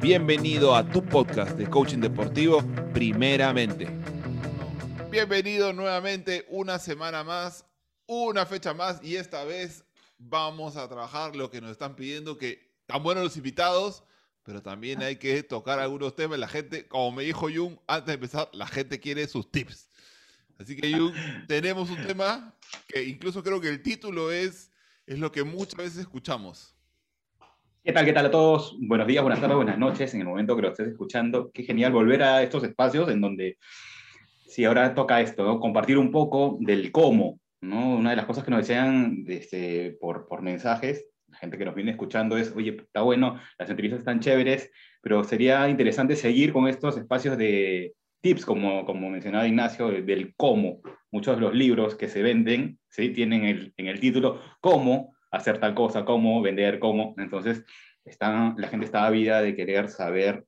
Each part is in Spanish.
Bienvenido a tu podcast de coaching deportivo, primeramente. Bienvenido nuevamente una semana más, una fecha más y esta vez vamos a trabajar lo que nos están pidiendo, que están buenos los invitados, pero también hay que tocar algunos temas. La gente, como me dijo Jung antes de empezar, la gente quiere sus tips. Así que Jung, tenemos un tema que incluso creo que el título es, es lo que muchas veces escuchamos. ¿Qué tal? ¿Qué tal a todos? Buenos días, buenas tardes, buenas noches en el momento que lo estés escuchando. Qué genial volver a estos espacios en donde, sí, ahora toca esto, compartir un poco del cómo. ¿no? Una de las cosas que nos decían este, por, por mensajes, la gente que nos viene escuchando es, oye, está bueno, las entrevistas están chéveres, pero sería interesante seguir con estos espacios de tips, como, como mencionaba Ignacio, del cómo. Muchos de los libros que se venden ¿sí? tienen el, en el título cómo, hacer tal cosa, cómo vender, cómo. Entonces, está, la gente está ávida de querer saber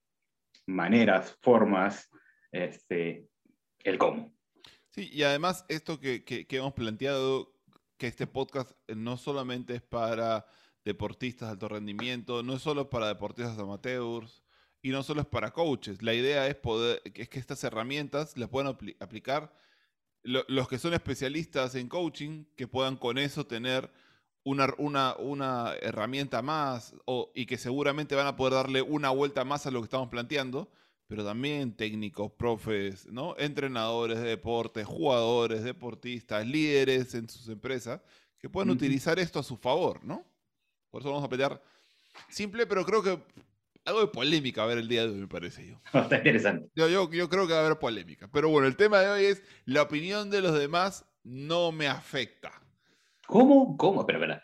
maneras, formas, este, el cómo. Sí, y además esto que, que, que hemos planteado, que este podcast no solamente es para deportistas de alto rendimiento, no es solo para deportistas amateurs y no solo es para coaches. La idea es poder es que estas herramientas las puedan apl aplicar lo, los que son especialistas en coaching, que puedan con eso tener una, una, una herramienta más o, y que seguramente van a poder darle una vuelta más a lo que estamos planteando, pero también técnicos, profes, ¿no? entrenadores de deportes, jugadores, deportistas, líderes en sus empresas, que pueden uh -huh. utilizar esto a su favor, ¿no? Por eso vamos a pelear simple, pero creo que algo de polémica a ver el día de hoy, me parece yo. Está interesante. Yo, yo, yo creo que va a haber polémica. Pero bueno, el tema de hoy es la opinión de los demás no me afecta. ¿Cómo? ¿Cómo? Pero, pero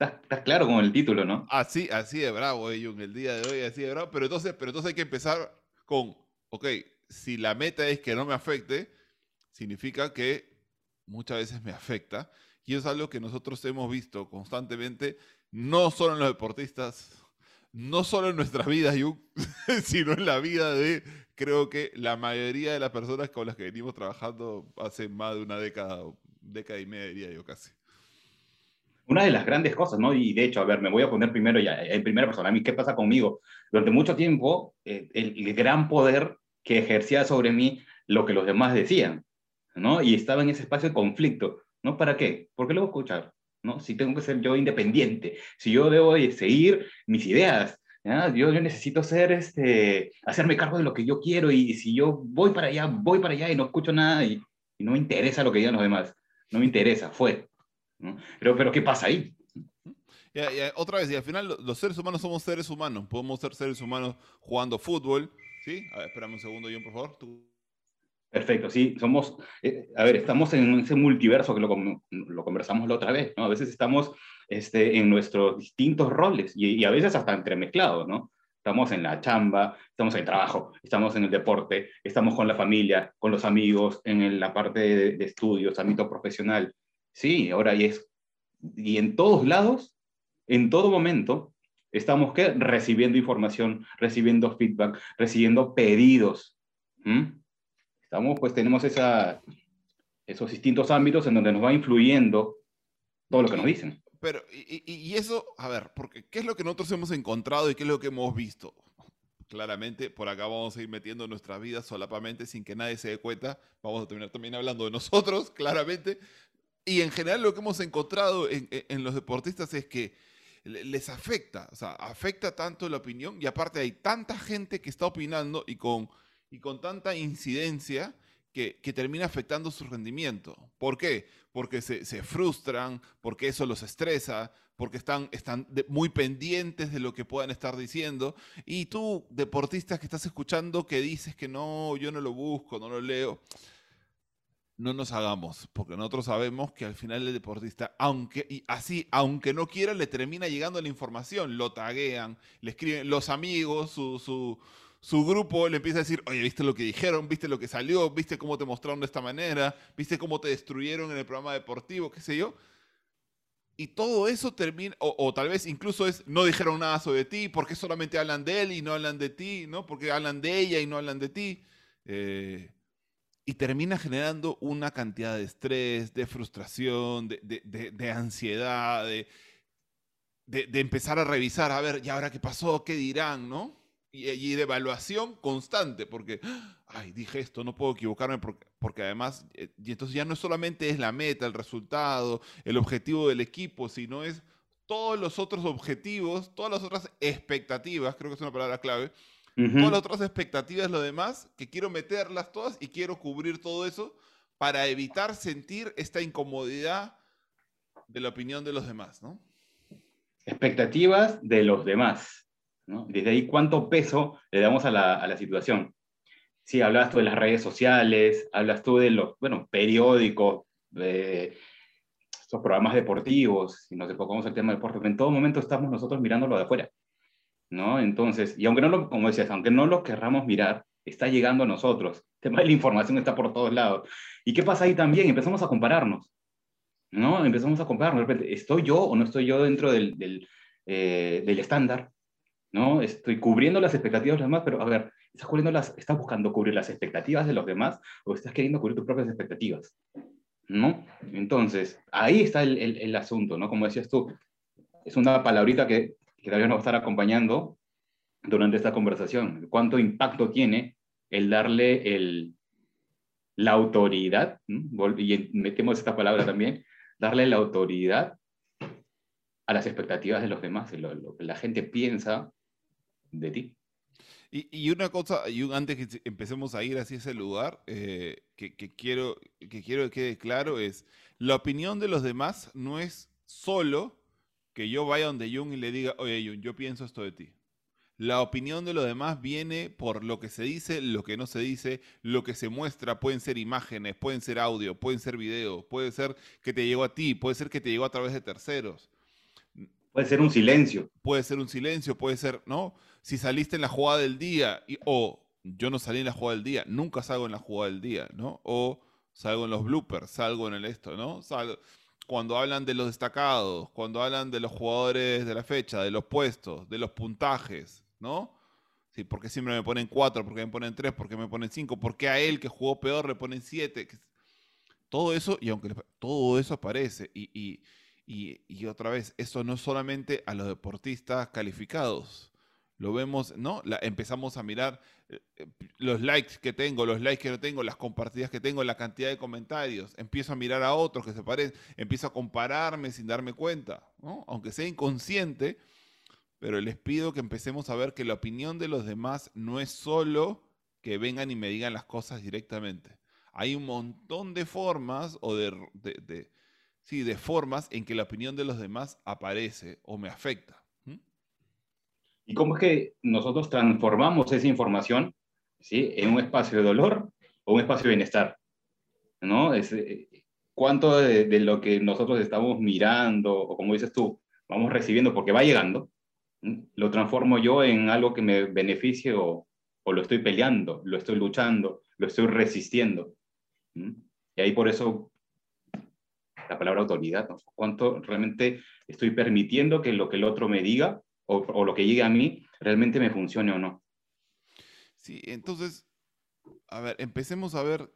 estás, claro con el título, ¿no? Así, así de bravo, eh, Jung, el día de hoy, así de bravo. Pero entonces, pero entonces hay que empezar con, ok, si la meta es que no me afecte, significa que muchas veces me afecta. Y es algo que nosotros hemos visto constantemente, no solo en los deportistas, no solo en nuestras vidas, Jung, sino en la vida de, creo que la mayoría de las personas con las que venimos trabajando hace más de una década, década y media, diría yo casi una de las grandes cosas, ¿no? Y de hecho, a ver, me voy a poner primero ya en primera persona. A mí, ¿qué pasa conmigo? Durante mucho tiempo, eh, el, el, gran poder que ejercía sobre mí lo que los demás decían, ¿no? Y estaba en ese espacio de conflicto, ¿no? ¿Para qué? ¿Por qué lo voy a escuchar? ¿No? Si tengo que ser yo independiente, si yo debo seguir mis ideas, ¿ya? Yo, yo necesito ser, este, hacerme cargo de lo que yo quiero y si yo voy para allá, voy para allá y no escucho nada y, y no me interesa lo que digan los demás, no me interesa, fue, ¿no? Pero, pero ¿qué pasa ahí? Otra vez, y al final los seres humanos somos seres humanos. Podemos ser seres humanos jugando fútbol. ¿Sí? A ver, espérame un segundo, John, por favor. ¿Tú? Perfecto, sí, somos, eh, a ver, estamos en ese multiverso que lo, lo, conversamos la otra vez, ¿no? A veces estamos este, en nuestros distintos roles y, y, a veces hasta entremezclados, ¿no? Estamos en la chamba, estamos en el trabajo, estamos en el deporte, estamos con la familia, con los amigos, en la parte de, de estudios, ámbito profesional. Sí, ahora y es, y en todos lados, en todo momento, estamos ¿qué? recibiendo información, recibiendo feedback, recibiendo pedidos. ¿Mm? Estamos, pues tenemos esa, esos distintos ámbitos en donde nos va influyendo todo lo que nos dicen. Pero, y, y, eso, a ver, porque ¿qué es lo que nosotros hemos encontrado y qué es lo que hemos visto? Claramente, por acá vamos a ir metiendo nuestras vidas solapamente sin que nadie se dé cuenta. Vamos a terminar también hablando de nosotros, claramente. Y en general lo que hemos encontrado en, en los deportistas es que les afecta, o sea, afecta tanto la opinión y aparte hay tanta gente que está opinando y con y con tanta incidencia que, que, termina afectando su rendimiento. ¿Por qué? Porque se, se frustran, porque eso los estresa, porque están, están de, muy pendientes de lo que puedan estar diciendo. Y tú, deportista que estás escuchando, que dices que no, yo no lo busco, no lo leo, no nos hagamos, porque nosotros sabemos que al final el deportista, aunque y así, aunque no quiera, le termina llegando la información, lo taguean, le escriben los amigos, su, su su grupo le empieza a decir, oye, ¿viste lo que dijeron? ¿Viste lo que salió? ¿Viste cómo te mostraron de esta manera? ¿Viste cómo te destruyeron en el programa deportivo? ¿Qué sé yo? Y todo eso termina, o, tal vez incluso es, no dijeron nada sobre ti, porque solamente hablan de él y no hablan de ti, ¿no? Porque hablan de ella y no hablan de ti. Eh, y termina generando una cantidad de estrés, de frustración, de, de, de, ansiedad, de, empezar a revisar, a ver, ¿y ahora qué pasó? ¿Qué dirán? ¿No? y, de evaluación constante, porque, ay, dije esto, no puedo equivocarme, porque, porque además, eh, y entonces ya no solamente es la meta, el resultado, el objetivo del equipo, sino es todos los otros objetivos, todas las otras expectativas, creo que es una palabra clave, todas las otras expectativas, lo demás, que quiero meterlas todas y quiero cubrir todo eso para evitar sentir esta incomodidad de la opinión de los demás, ¿no? Expectativas de los demás. Desde ahí, ¿cuánto peso le damos a la, a la situación? Sí, hablas tú de las redes sociales, hablas tú de los, bueno, periódicos, de estos programas deportivos, si nos enfocamos el tema del deporte, en todo momento estamos nosotros mirándolo de afuera, ¿no? Entonces, y aunque no lo, como decías, aunque no lo querramos mirar, está llegando a nosotros. El tema de la información está por todos lados. ¿Y qué pasa ahí también? Empezamos a compararnos, ¿no? Empezamos a compararnos. De repente, ¿estoy yo o no estoy yo dentro del, del, eh, del estándar? ¿no? Estoy cubriendo las expectativas de los demás, pero a ver, ¿estás, cubriendo las, ¿estás buscando cubrir las expectativas de los demás o estás queriendo cubrir tus propias expectativas? ¿No? Entonces, ahí está el, el, asunto, ¿no? Como decías tú, es una palabrita que, que vez nos va a estar acompañando durante esta conversación. ¿Cuánto impacto tiene el darle el, la autoridad, y metemos esta palabra también, darle la autoridad a las expectativas de los demás, lo, lo que la gente piensa de ti. Y, una cosa, y antes que empecemos a ir hacia ese lugar, eh, que, quiero, que quiero que quede claro es, la opinión de los demás no es solo que yo vaya donde Jung y le diga, oye Jung, yo pienso esto de ti. La opinión de los demás viene por lo que se dice, lo que no se dice, lo que se muestra. Pueden ser imágenes, pueden ser audio, pueden ser videos, puede ser que te llegó a ti, puede ser que te llegó a través de terceros. Puede ser un silencio. Puede ser un silencio, puede ser, ¿no? Si saliste en la jugada del día y, o yo no salí en la jugada del día, nunca salgo en la jugada del día, ¿no? O salgo en los bloopers, salgo en el esto, ¿no? Cuando hablan de los destacados, cuando hablan de los jugadores de la fecha, de los puestos, de los puntajes, ¿no? Sí, porque siempre me ponen cuatro, porque me ponen tres, porque me ponen cinco, porque a él que jugó peor le ponen siete. Todo eso, y aunque todo eso aparece, y y, otra vez, eso no solamente a los deportistas calificados. Lo vemos, ¿no? empezamos a mirar eh, eh, los likes que tengo, los likes que no tengo, las compartidas que tengo, la cantidad de comentarios. Empiezo a mirar a otros que se parecen, empiezo a compararme sin darme cuenta, ¿no? Aunque sea inconsciente, pero les pido que empecemos a ver que la opinión de los demás no es solo que vengan y me digan las cosas directamente. Hay un montón de formas o de sí, de formas en que la opinión de los demás aparece o me afecta. ¿Y cómo es que nosotros transformamos esa información ¿sí? en un espacio de dolor o un espacio de bienestar? ¿No? Es, eh, ¿Cuánto de, lo que nosotros estamos mirando, o como dices tú, vamos recibiendo porque va llegando, lo transformo yo en algo que me beneficie o, o, lo estoy peleando, lo estoy luchando, lo estoy resistiendo? Y ahí por eso la palabra autoridad, cuánto realmente estoy permitiendo que lo que el otro me diga o, lo que llegue a mí realmente me funcione o no. Sí, entonces, a ver, empecemos a ver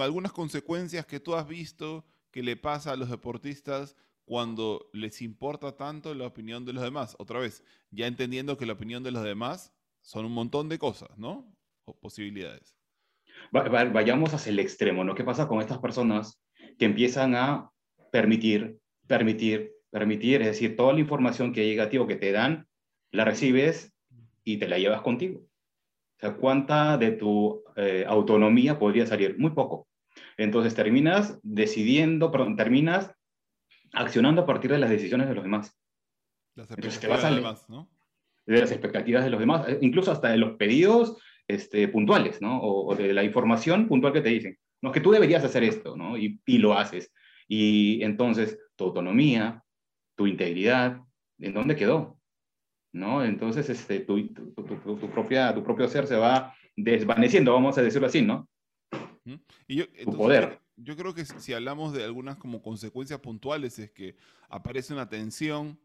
algunas consecuencias que tú has visto que le pasa a los deportistas cuando les importa tanto la opinión de los demás. Otra vez, ya entendiendo que la opinión de los demás son un montón de cosas, ¿no? O posibilidades. vayamos hacia el extremo, ¿no? ¿Qué pasa con estas personas que empiezan a permitir, permitir, permitir, es decir, toda la información que llega a ti o que te dan, la recibes y te la llevas contigo. O sea, ¿cuánta de tu eh, autonomía podría salir? Muy poco. Entonces terminas decidiendo, perdón, terminas accionando a partir de las decisiones de los demás. Las expectativas de los demás, ¿no? De las expectativas de los demás, eh, incluso hasta de los pedidos este, puntuales, ¿no? O, o, de la información puntual que te dicen. No, que tú deberías hacer esto, ¿no? Y, y lo haces. Y entonces, tu autonomía, tu integridad, ¿en dónde quedó? ¿No? Entonces, este, tu, tu, tu, tu, propia, tu propio ser se va desvaneciendo, vamos a decirlo así, ¿no? Y yo, tu poder. Yo creo que si hablamos de algunas como consecuencias puntuales es que aparece una tensión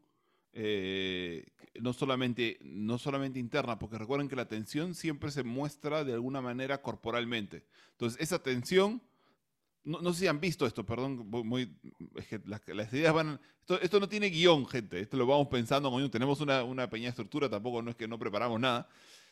eh, no, solamente, no solamente interna, porque recuerden que la tensión siempre se muestra de alguna manera corporalmente. Entonces, esa tensión no, sé si han visto esto, perdón, muy, es que las, ideas van... Esto, no tiene guion, gente, esto lo vamos pensando, tenemos una, una pequeña estructura, tampoco no es que no preparamos nada,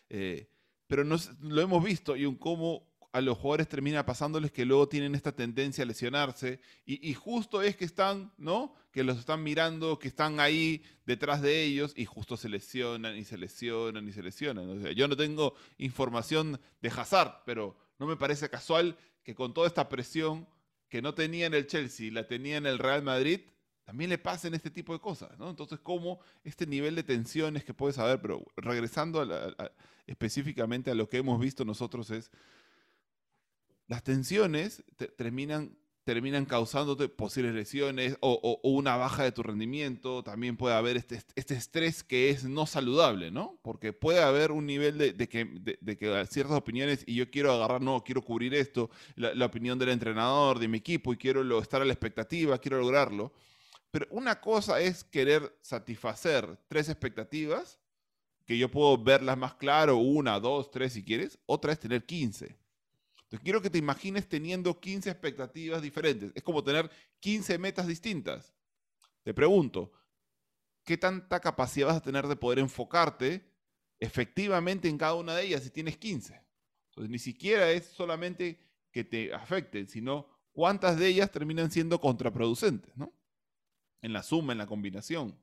eh, pero lo hemos visto y un cómo a los jugadores termina pasándoles que luego tienen esta tendencia a lesionarse y, justo es que están, ¿no? Que los están mirando, que están ahí detrás de ellos y justo se lesionan y se lesionan y se lesionan. Yo no tengo información de Hazard, pero no me parece casual que con toda esta presión que no tenía en el Chelsea, la tenía en el Real Madrid, también le pasen este tipo de cosas, ¿no? Entonces, ¿cómo este nivel de tensiones que puedes saber, pero regresando específicamente a lo que hemos visto nosotros es las tensiones terminan, terminan causándote posibles lesiones o, una baja de tu rendimiento. También puede haber este, este, estrés que es no saludable, ¿no? Porque puede haber un nivel de, que, de, que, ciertas opiniones y yo quiero agarrar, no, quiero cubrir esto, la, opinión del entrenador, de mi equipo y quiero estar a la expectativa, quiero lograrlo. Pero una cosa es querer satisfacer tres expectativas, que yo puedo verlas más claro, una, dos, tres si quieres. Otra es tener 15 quiero que te imagines teniendo 15 expectativas diferentes. Es como tener 15 metas distintas. Te pregunto, ¿qué tanta capacidad vas a tener de poder enfocarte efectivamente en cada una de ellas si tienes 15? Entonces, ni siquiera es solamente que te afecten, sino cuántas de ellas terminan siendo contraproducentes, ¿no? En la suma, en la combinación.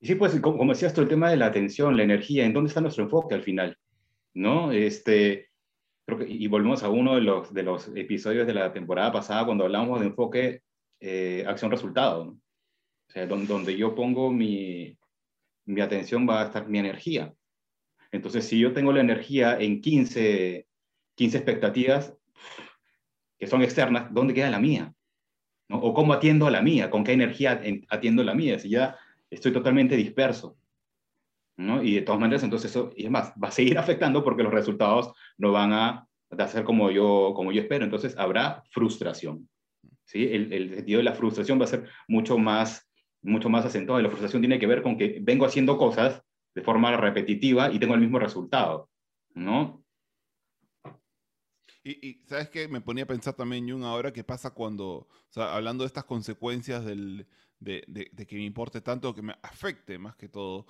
Sí, pues como decías tú, el tema de la atención, la energía, ¿en dónde está nuestro enfoque al final? ¿No? Este, creo que, y volvemos a uno de los, de los episodios de la temporada pasada cuando hablamos de enfoque eh, acción-resultado. O sea, donde, yo pongo mi, mi atención va a estar mi energía. Entonces, si yo tengo la energía en 15, 15 expectativas que son externas, ¿dónde queda la mía? ¿O cómo atiendo a la mía? ¿Con qué energía atiendo a la mía? Si ya estoy totalmente disperso. Y de todas maneras, entonces eso, y es más, va a seguir afectando porque los resultados no van a, hacer como yo, como yo espero. Entonces habrá frustración. ¿sí? El, el sentido de la frustración va a ser mucho más, mucho más acentuado. La frustración tiene que ver con que vengo haciendo cosas de forma repetitiva y tengo el mismo resultado. ¿no? Y, sabes qué, me ponía a pensar también, Jung, ahora qué pasa cuando, o sea, hablando de estas consecuencias del, de, de, de, que me importe tanto, que me afecte más que todo,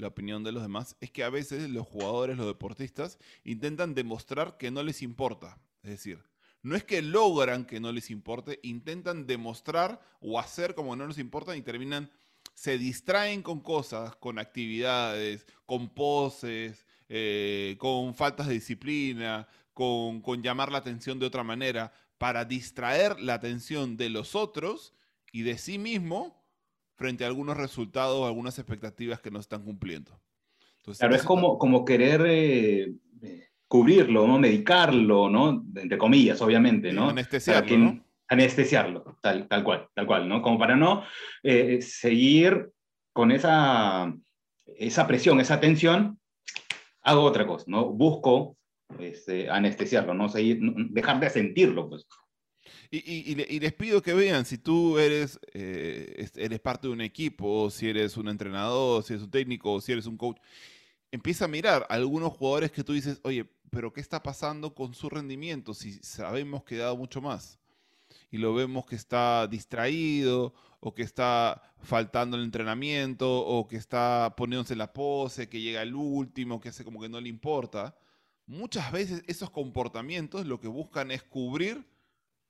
la opinión de los demás, es que a veces los jugadores, los deportistas, intentan demostrar que no les importa. Es decir, no es que logran que no les importe, intentan demostrar o hacer como no les importa y terminan, se distraen con cosas, con actividades, con poses, eh, con faltas de disciplina, con, con llamar la atención de otra manera, para distraer la atención de los otros y de sí mismo frente a algunos resultados, algunas expectativas que no están cumpliendo. claro, es como, como querer eh, eh, cubrirlo, ¿no? medicarlo, ¿no? entre comillas, obviamente, ¿no? Anestesiarlo, ¿no? Anestesiarlo, tal, tal cual, tal cual, ¿no? Como para no eh, seguir con esa, esa presión, esa tensión, hago otra cosa, ¿no? Busco este, anestesiarlo, ¿no? Seguir, dejar de sentirlo, pues. Y, les pido que vean, si tú eres, eh, eres parte de un equipo, si eres un entrenador, si eres un técnico, si eres un coach, empieza a mirar a algunos jugadores que tú dices, oye, pero ¿qué está pasando con su rendimiento? Si sabemos que dado mucho más y lo vemos que está distraído o que está faltando el entrenamiento o que está poniéndose la pose, que llega el último, que hace como que no le importa. Muchas veces esos comportamientos lo que buscan es cubrir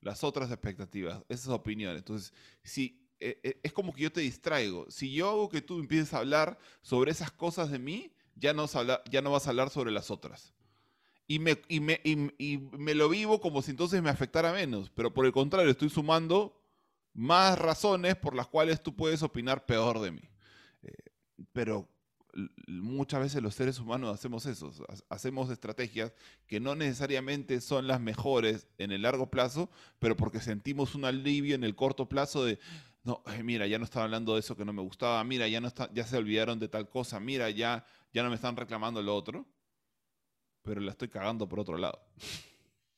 las otras expectativas, esas opiniones. Entonces, si eh, eh, es como que yo te distraigo. Si yo hago que tú empieces a hablar sobre esas cosas de mí, ya no, ya no vas a hablar sobre las otras. Y me, y, me, y, me lo vivo como si entonces me afectara menos, pero por el contrario, estoy sumando más razones por las cuales tú puedes opinar peor de mí. Eh, pero muchas veces los seres humanos hacemos eso, hacemos estrategias que no necesariamente son las mejores en el largo plazo, pero porque sentimos un alivio en el corto plazo de, no, mira, ya no están hablando de eso que no me gustaba, mira, ya, no ya se olvidaron de tal cosa, mira, ya, ya no me están reclamando lo otro, pero la estoy cagando por otro lado.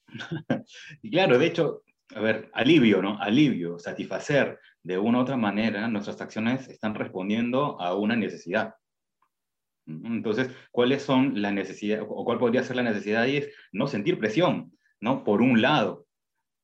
y claro, de hecho, a ver, alivio, ¿no? Alivio, satisfacer de una u otra manera, nuestras acciones están respondiendo a una necesidad. Entonces, ¿cuáles son las necesidades, o cuál podría ser la necesidad ahí? Es no sentir presión, ¿no? Por un lado,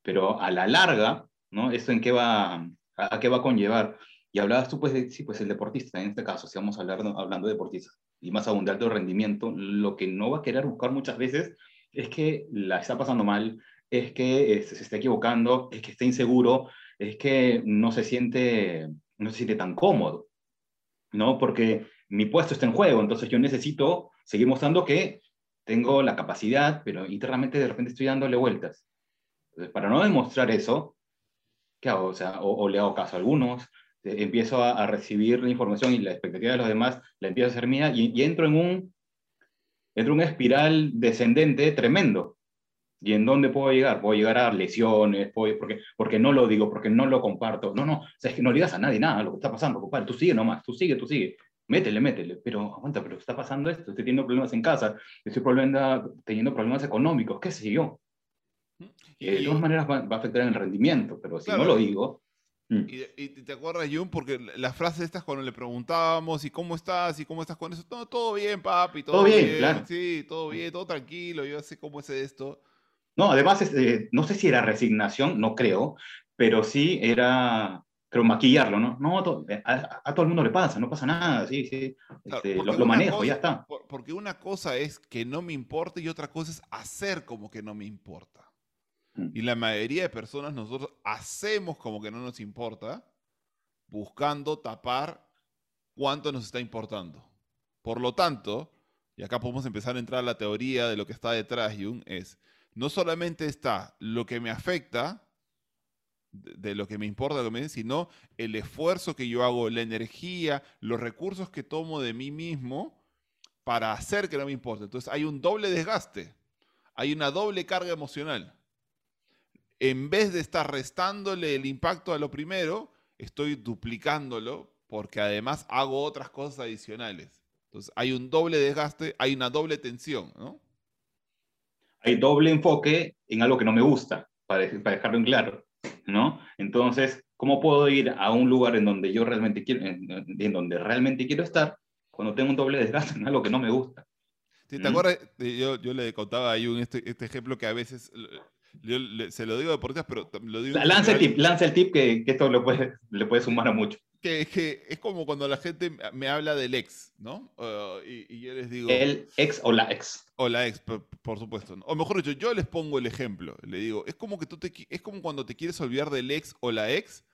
pero a la larga, ¿no? ¿Esto en qué va, a, qué va a conllevar? Y hablabas tú, pues, de, sí, pues el deportista, en este caso, si vamos a hablar hablando de deportistas, y más aún de alto rendimiento, lo que no va a querer buscar muchas veces es que la está pasando mal, es que este, se está equivocando, es que está inseguro, es que no se siente, no se siente tan cómodo, ¿no? Porque mi puesto está en juego, entonces yo necesito seguir mostrando que tengo la capacidad, pero internamente de repente estoy dándole vueltas. Entonces, para no demostrar eso, ¿qué hago? O, sea, o, le hago caso a algunos, eh, empiezo a, recibir la información y la expectativa de los demás la empiezo a hacer mía y, entro en un, entro en una espiral descendente tremendo. ¿Y en dónde puedo llegar? Puedo llegar a lesiones, porque, porque no lo digo, porque no lo comparto. No, no, o sea, es que no le digas a nadie nada lo que está pasando, compadre. Tú sigue nomás, tú sigue, tú sigue. Métele, métele. Pero aguanta, pero está pasando esto. Estoy teniendo problemas en casa, estoy teniendo problemas económicos, qué sé yo. Y de todas maneras va, a afectar en el rendimiento, pero si no lo digo, mm. y, te acuerdas, Jun, porque las frases estas cuando le preguntábamos, ¿y cómo estás? ¿Y cómo estás con eso? Todo, todo bien, papi, todo, bien, claro. Sí, todo bien, todo tranquilo, yo sé cómo es esto. No, además, este, no sé si era resignación, no creo, pero sí era, creo, maquillarlo, ¿no? No, eh, a, todo el mundo le pasa, no pasa nada, sí, sí, este, lo, manejo, ya está. Porque una cosa es que no me importa y otra cosa es hacer como que no me importa. Mm. Y la mayoría de personas nosotros hacemos como que no nos importa, buscando tapar cuánto nos está importando. Por lo tanto, y acá podemos empezar a entrar a la teoría de lo que está detrás, Jung, es no solamente está lo que me afecta, de, lo que me importa, sino el esfuerzo que yo hago, la energía, los recursos que tomo de mí mismo para hacer que no me importe. Entonces hay un doble desgaste, hay una doble carga emocional. En vez de estar restándole el impacto a lo primero, estoy duplicándolo porque además hago otras cosas adicionales. Entonces hay un doble desgaste, hay una doble tensión, ¿no? hay doble enfoque en algo que no me gusta, para, para dejarlo en claro, ¿no? Entonces, ¿cómo puedo ir a un lugar en donde yo realmente quiero, en, donde realmente quiero estar, cuando tengo un doble desgaste en algo que no me gusta? ¿Te, ¿Mm? acuerdas? Yo, yo le contaba ahí un, este, este ejemplo que a veces se lo digo a deportistas, pero lo digo. Lanza el tip, lanza el tip que, que esto le puede, le puede sumar a mucho que, es como cuando la gente me habla del ex, ¿no? Uh, y, yo les digo... El ex o la ex. O la ex, por, supuesto. O mejor dicho, yo les pongo el ejemplo. Le digo, es como, que tú te, es como cuando te quieres olvidar del ex o la ex,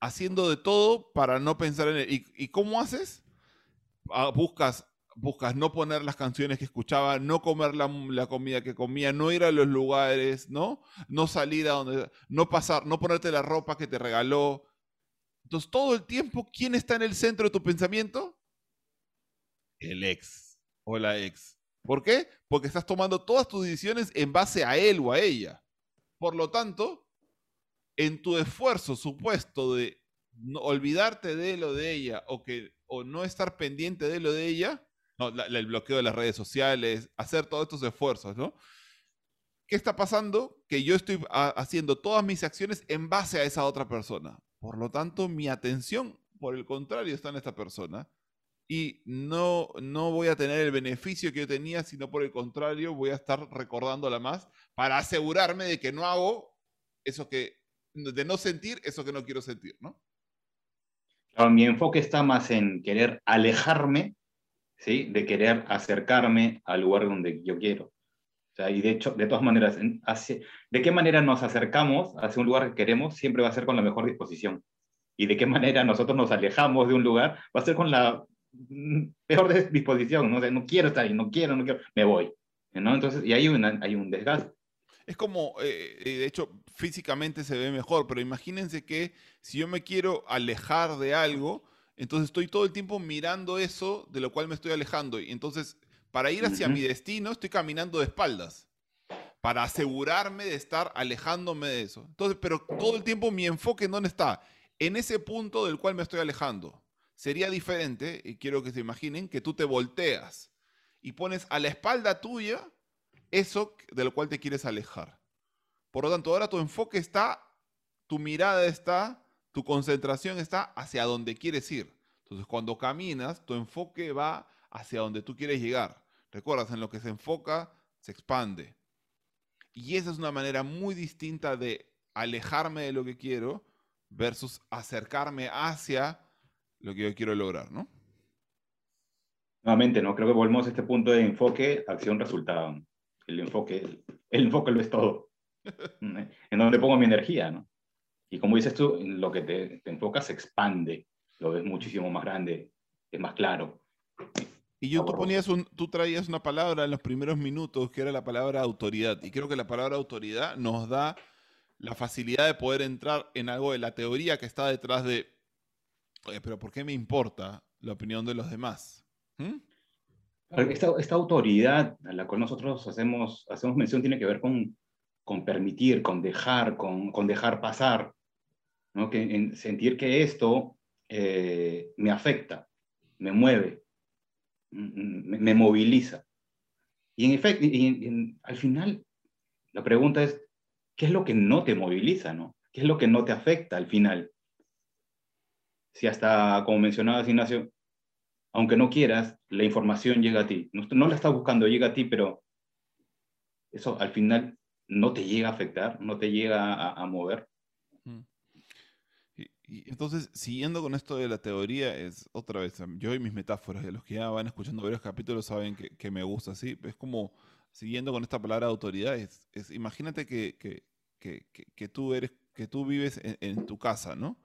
haciendo de todo para no pensar en él. ¿Y, cómo haces? Ah, buscas, buscas no poner las canciones que escuchaba, no comer la, la, comida que comía, no ir a los lugares, ¿no? No salir a donde... No pasar, no ponerte la ropa que te regaló entonces, todo el tiempo, ¿quién está en el centro de tu pensamiento? El ex o la ex. ¿Por qué? Porque estás tomando todas tus decisiones en base a él o a ella. Por lo tanto, en tu esfuerzo supuesto de no, olvidarte de él o de ella o, que, o no estar pendiente de él o de ella, el bloqueo de las redes sociales, hacer todos estos esfuerzos, ¿no? ¿Qué está pasando? Que yo estoy haciendo todas mis acciones en base a esa otra persona. Por lo tanto, mi atención, por el contrario, está en esta persona y no, no voy a tener el beneficio que yo tenía, sino por el contrario, voy a estar recordándola más para asegurarme de que no hago eso que, de no sentir eso que no quiero sentir, ¿no? Claro, mi enfoque está más en querer alejarme, ¿sí? De querer acercarme al lugar donde yo quiero y de hecho, de todas maneras, ¿de qué manera nos acercamos hacia un lugar que queremos? Siempre va a ser con la mejor disposición. Y de qué manera nosotros nos alejamos de un lugar, va a ser con la mm, peor disposición. No, no quiero estar ahí, no quiero, no quiero, me voy. ¿no? Entonces, y hay, hay un desgaste. Es como, eh, eh, de hecho, físicamente se ve mejor, pero imagínense que si yo me quiero alejar de algo, entonces estoy todo el tiempo mirando eso de lo cual me estoy alejando. Y entonces para ir hacia mi destino estoy caminando de espaldas. Para asegurarme de estar alejándome de eso. Entonces, pero todo el tiempo mi enfoque en dónde está? En ese punto del cual me estoy alejando. Sería diferente, y quiero que se imaginen, que tú te volteas y pones a la espalda tuya eso de lo cual te quieres alejar. Por lo tanto, ahora tu enfoque está, tu mirada está, tu concentración está hacia donde quieres ir. Entonces, cuando caminas, tu enfoque va hacia donde tú quieres llegar. Recuerdas, en lo que se enfoca, se expande. Y esa es una manera muy distinta de alejarme de lo que quiero versus acercarme hacia lo que yo quiero lograr, ¿no? Nuevamente, ¿no? Creo que volvemos a este punto de enfoque, acción, resultado. El enfoque, el enfoque lo es todo. en donde pongo mi energía, ¿no? Y como dices tú, lo que te, te enfocas se expande, lo ves muchísimo más grande, es más claro. Y yo, tú, ponías un, tú traías una palabra en los primeros minutos que era la palabra autoridad. Y creo que la palabra autoridad nos da la facilidad de poder entrar en algo de la teoría que está detrás de, oye, pero ¿por qué me importa la opinión de los demás? ¿Mm? Esta, esta, autoridad a la cual nosotros hacemos, hacemos mención tiene que ver con, con permitir, con dejar, con, con dejar pasar, ¿no? que, en sentir que esto eh, me afecta, me mueve, me, moviliza. Y en efecto, y al final, la pregunta es, ¿qué es lo que no te moviliza, no? ¿Qué es lo que no te afecta al final? Si hasta, como mencionabas, Ignacio, aunque no quieras, la información llega a ti. No, la estás buscando, llega a ti, pero eso al final no te llega a afectar, no te llega a mover. Y, y, entonces, siguiendo con esto de la teoría, es otra vez, yo y mis metáforas, de los que ya van escuchando varios capítulos saben que, que me gusta así, es como, siguiendo con esta palabra autoridad, es, es imagínate que, que, que, tú eres, que tú vives en, en, tu casa, ¿no?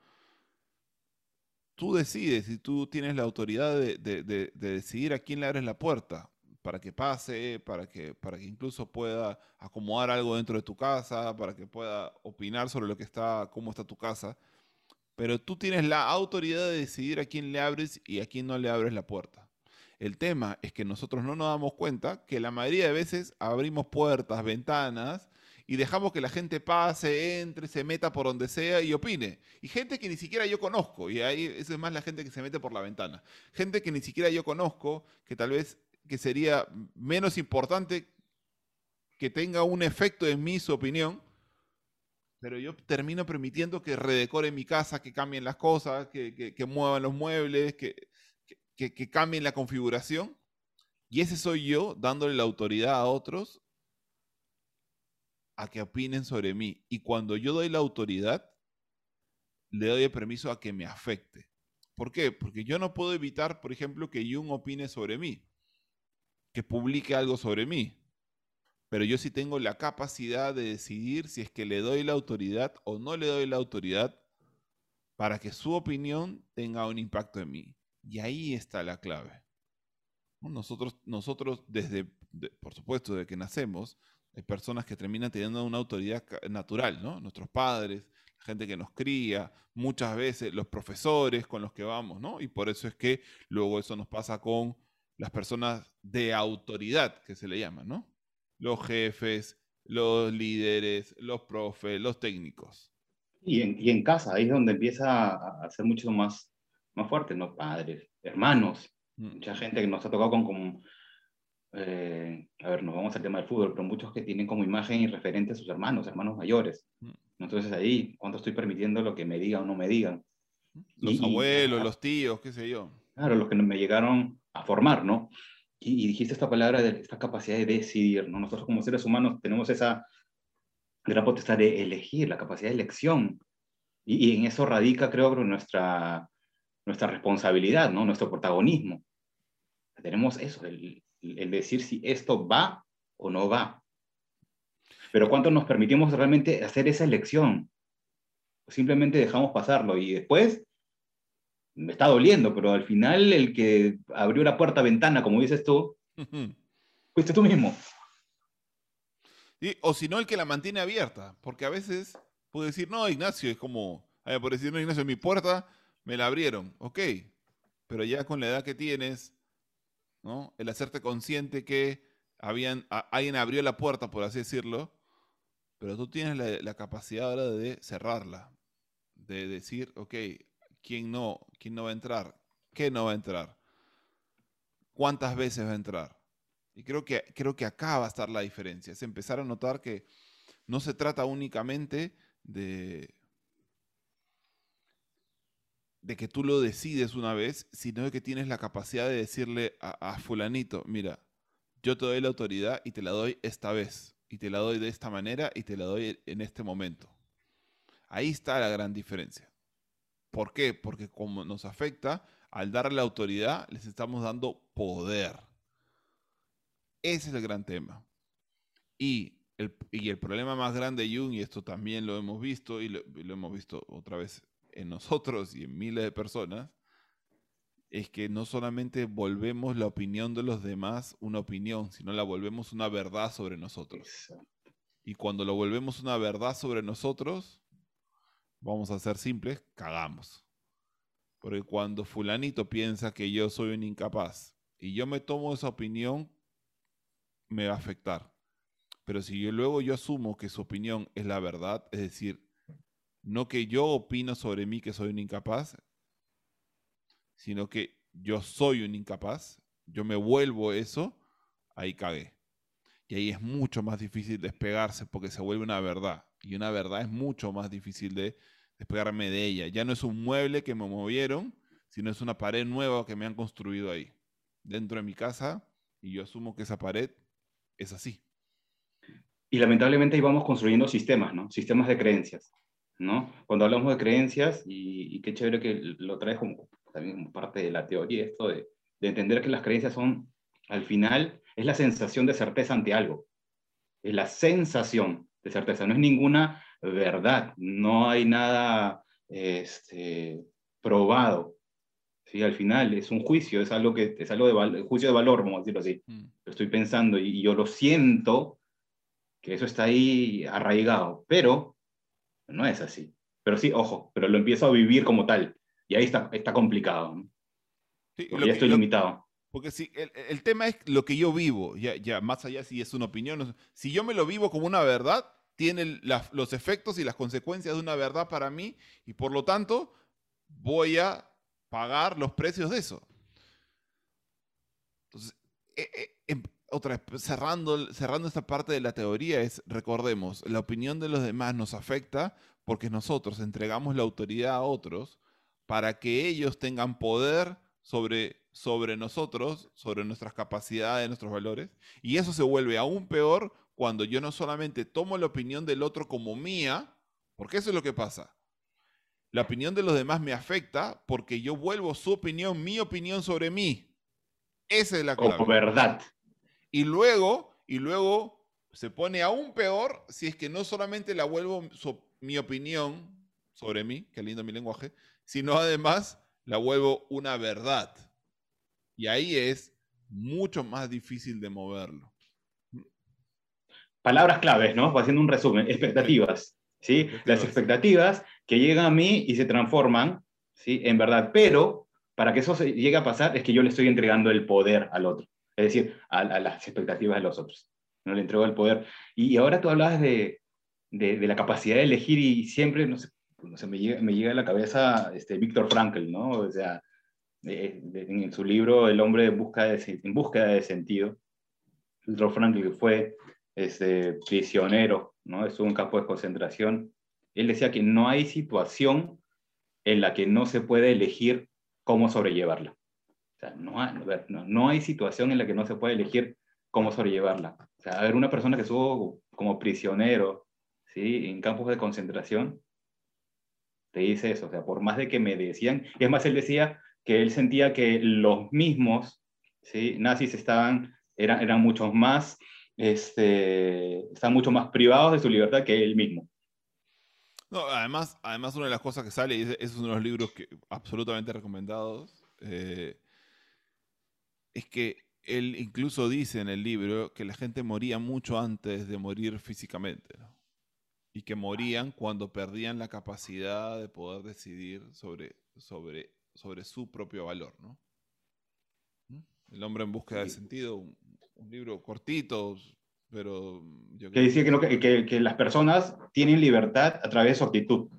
Tú decides y tú tienes la autoridad de, de, de, de, decidir a quién le abres la puerta para que pase, para que, para que incluso pueda acomodar algo dentro de tu casa, para que pueda opinar sobre lo que está, cómo está tu casa. Pero tú tienes la autoridad de decidir a quién le abres y a quién no le abres la puerta. El tema es que nosotros no nos damos cuenta que la mayoría de veces abrimos puertas, ventanas y dejamos que la gente pase, entre, se meta por donde sea y opine. Y gente que ni siquiera yo conozco, y ahí eso es más la gente que se mete por la ventana. Gente que ni siquiera yo conozco, que tal vez que sería menos importante que tenga un efecto en mí su opinión, pero yo termino permitiendo que redecore mi casa, que cambien las cosas, que, que, que muevan los muebles, que, que, cambien la configuración. Y ese soy yo dándole la autoridad a otros a que opinen sobre mí. Y cuando yo doy la autoridad, le doy el permiso a que me afecte. ¿Por qué? Porque yo no puedo evitar, por ejemplo, que Jung opine sobre mí, que publique algo sobre mí. Pero yo sí tengo la capacidad de decidir si es que le doy la autoridad o no le doy la autoridad para que su opinión tenga un impacto en mí. Y ahí está la clave. Nosotros, nosotros desde, de, por supuesto, desde que nacemos, hay personas que terminan teniendo una autoridad natural, ¿no? Nuestros padres, la gente que nos cría, muchas veces los profesores con los que vamos, ¿no? Y por eso es que luego eso nos pasa con las personas de autoridad, que se le llama, ¿no? Los jefes, los líderes, los profes, los técnicos. Y en, y en casa, ahí es donde empieza a ser mucho más, más fuerte, ¿no? Padres, hermanos, mm. mucha gente que nos ha tocado con, con eh, a ver, nos vamos al tema del fútbol, pero muchos que tienen como imagen y referente a sus hermanos, hermanos mayores. Mm. Entonces ahí, ¿cuánto estoy permitiendo lo que me digan o no me digan? Los y, abuelos, y, los tíos, qué sé yo. Claro, los que me llegaron a formar, ¿no? Y, y, dijiste esta palabra de esta capacidad de decidir, ¿no? Nosotros como seres humanos tenemos esa gran potestad de elegir, la capacidad de elección. Y, y en eso radica, creo, nuestra, nuestra responsabilidad, ¿no? Nuestro protagonismo. Tenemos eso, el, el decir si esto va o no va. Pero ¿cuánto nos permitimos realmente hacer esa elección? Simplemente dejamos pasarlo y después me está doliendo, pero al final el que abrió la puerta ventana, como dices tú, fuiste tú mismo. O si no, el que la mantiene abierta, porque a veces puedo decir, no, Ignacio, es como, por decir, no, Ignacio, mi puerta me la abrieron, ok, pero ya con la edad que tienes, ¿no? El hacerte consciente que habían, a, alguien abrió la puerta, por así decirlo, pero tú tienes la, la, capacidad ahora de cerrarla, de decir, ok, ¿quién no? ¿Quién no va a entrar? ¿Qué no va a entrar? ¿Cuántas veces va a entrar? Y creo que, creo que acá va a estar la diferencia, es empezar a notar que no se trata únicamente de, de que tú lo decides una vez, sino de que tienes la capacidad de decirle a, a, fulanito, mira, yo te doy la autoridad y te la doy esta vez. y te la doy de esta manera y te la doy en este momento. Ahí está la gran diferencia. ¿Por qué? Porque como nos afecta, al darle la autoridad, les estamos dando poder. Ese es el gran tema. Y el, y el problema más grande de Jung, y esto también lo hemos visto, y lo, lo hemos visto otra vez en nosotros y en miles de personas, es que no solamente volvemos la opinión de los demás una opinión, sino la volvemos una verdad sobre nosotros. Y cuando lo volvemos una verdad sobre nosotros, vamos a ser simples, cagamos. Porque cuando fulanito piensa que yo soy un incapaz y yo me tomo esa opinión, me va a afectar. Pero si yo luego yo asumo que su opinión es la verdad, es decir, no que yo opino sobre mí que soy un incapaz, sino que yo soy un incapaz, yo me vuelvo eso, ahí cagué. Y ahí es mucho más difícil despegarse porque se vuelve una verdad. Y una verdad es mucho más difícil de despegarme de ella. Ya no es un mueble que me movieron, sino es una pared nueva que me han construido ahí, dentro de mi casa, y yo asumo que esa pared es así. Y lamentablemente ahí vamos construyendo sistemas, ¿no? Sistemas de creencias, ¿no? Cuando hablamos de creencias, y, y qué chévere que lo traes como, también parte de la teoría, esto de, de entender que las creencias son, al final, es la sensación de certeza ante algo. Es la sensación de certeza, no es ninguna verdad, no hay nada este, probado. ¿sí? Al final es un juicio, es algo, que, es algo de juicio de valor, vamos a decirlo así. Mm. Lo estoy pensando y, y yo lo siento, que eso está ahí arraigado, pero no es así. Pero sí, ojo, pero lo empiezo a vivir como tal. Y ahí está, está complicado. ¿no? Sí, Porque ya estoy limitado. Porque si el, el, tema es lo que yo vivo, ya, ya más allá si es una opinión, si yo me lo vivo como una verdad, tiene los efectos y las consecuencias de una verdad para mí y por lo tanto voy a pagar los precios de eso. Entonces, eh, eh, vez, cerrando, cerrando esta parte de la teoría es, recordemos, la opinión de los demás nos afecta porque nosotros entregamos la autoridad a otros para que ellos tengan poder sobre, sobre nosotros, sobre nuestras capacidades, nuestros valores, y eso se vuelve aún peor cuando yo no solamente tomo la opinión del otro como mía, porque eso es lo que pasa. La opinión de los demás me afecta porque yo vuelvo su opinión, mi opinión sobre mí. Esa es la clave. Como verdad. Y luego, y luego se pone aún peor si es que no solamente la vuelvo mi opinión sobre mí, qué lindo mi lenguaje, sino además la vuelvo una verdad. Y ahí es mucho más difícil de moverlo. Palabras claves, ¿no? Haciendo un resumen. Expectativas, ¿sí? Expectativas. Las expectativas que llegan a mí y se transforman, ¿sí? En verdad. Pero para que eso se llegue a pasar es que yo le estoy entregando el poder al otro. Es decir, a, a las expectativas de los otros. No le entrego el poder. Y, y ahora tú hablabas de, de, de, la capacidad de elegir y siempre, no sé, no sé me, llega, me llega a la cabeza este, Víctor Frankl, ¿no? O sea, de, en su libro El hombre en, busca de, en búsqueda de sentido, Víctor Frankl fue este, prisionero, ¿no? Estuvo en un campo de concentración. Él decía que no hay situación en la que no se puede elegir cómo sobrellevarla. O sea, no hay, situación en la que no se puede elegir cómo sobrellevarla. O sea, a ver, una persona que estuvo como prisionero, ¿sí? En campos de concentración, te dice eso. O sea, por más de que me decían, es más, él decía que él sentía que los mismos, ¿sí? Nazis estaban, eran, eran muchos más este, están mucho más privados de su libertad que él mismo. No, además, además una de las cosas que sale, y ese es uno de los libros que absolutamente recomendados, eh, es que él incluso dice en el libro que la gente moría mucho antes de morir físicamente, ¿no? y que morían cuando perdían la capacidad de poder decidir sobre, sobre, sobre su propio valor. ¿no? ¿Mm? El hombre en búsqueda de sentido, un, un libro cortito, pero... Yo que decía que, no, que, que, las personas tienen libertad a través de su actitud,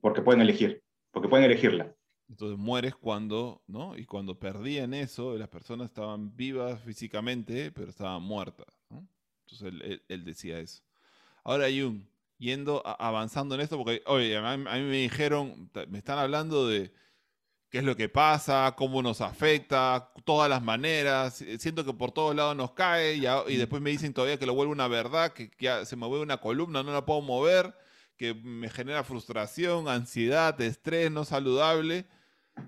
porque pueden elegir, porque pueden elegirla. Entonces mueres cuando, ¿no? Y cuando perdían eso, las personas estaban vivas físicamente, pero estaban muertas, ¿no? Entonces él, él, él decía eso. Ahora Jung, yendo, avanzando en esto, porque, oye, a mí, a mí me dijeron, me están hablando de qué es lo que pasa, cómo nos afecta, todas las maneras. Siento que por todos lados nos cae y, y después me dicen todavía que lo vuelve una verdad, que ya se me vuelve una columna, no la puedo mover, que me genera frustración, ansiedad, estrés no saludable.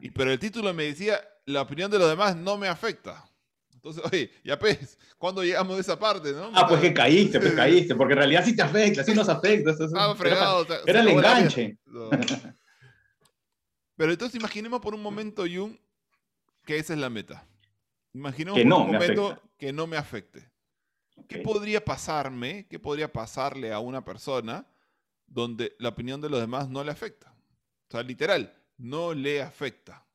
Y, pero el título me decía, la opinión de los demás no me afecta. Entonces, oye, ya pues, ¿cuándo llegamos de esa parte, no? Ah, pues que caíste, pues caíste, porque en realidad sí te afecta, sí nos afecta. ah, fregado, era, era el enganche. Pero entonces imaginemos por un momento, Jung, que esa es la meta. Imaginemos por un momento que no me afecte. ¿Qué podría pasarme, qué podría pasarle a una persona donde la opinión de los demás no le afecta? O sea, literal, no le afecta.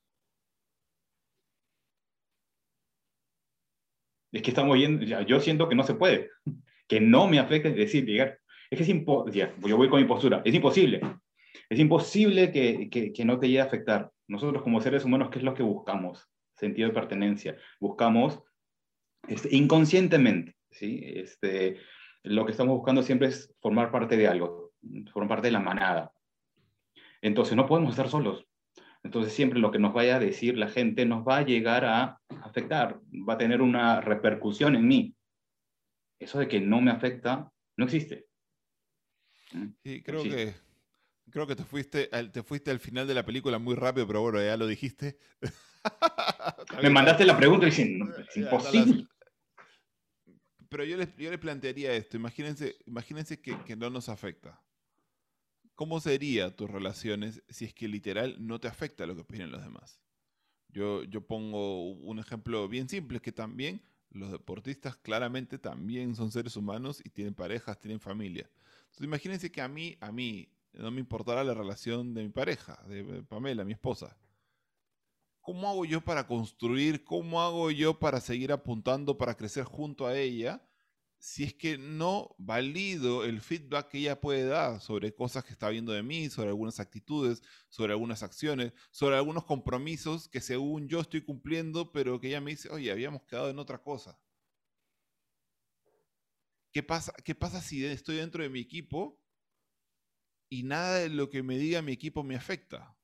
Es que estamos yendo, yo siento que no se puede, que no me afecte, es decir, llegar. Es que es imposible, yo voy con mi postura, es imposible. Es imposible que, que, no te llegue a afectar. Nosotros como seres humanos, ¿qué es lo que buscamos? Sentido de pertenencia. Buscamos este, inconscientemente, ¿sí? Este, lo que estamos buscando siempre es formar parte de algo, formar parte de la manada. Entonces no podemos estar solos. Entonces siempre lo que nos vaya a decir la gente nos va a llegar a afectar, va a tener una repercusión en mí. Eso de que no me afecta no existe. Sí, creo que Creo que te fuiste, al, te fuiste al final de la película muy rápido, pero bueno, ya lo dijiste. Me mandaste la pregunta y dicen, es imposible. Pero yo les, yo plantearía esto, imagínense, imagínense que, que, no nos afecta. ¿Cómo serían tus relaciones si es que literal no te afecta lo que opinan los demás? Yo, yo pongo un ejemplo bien simple, que también los deportistas claramente también son seres humanos y tienen parejas, tienen familia. Entonces imagínense que a mí, a mí, no me importará la relación de mi pareja, de Pamela, mi esposa. ¿Cómo hago yo para construir? ¿Cómo hago yo para seguir apuntando, para crecer junto a ella? Si es que no valido el feedback que ella puede dar sobre cosas que está viendo de mí, sobre algunas actitudes, sobre algunas acciones, sobre algunos compromisos que según yo estoy cumpliendo, pero que ella me dice, oye, habíamos quedado en otra cosa. ¿Qué pasa, qué pasa si estoy dentro de mi equipo y nada de lo que me diga mi equipo me afecta.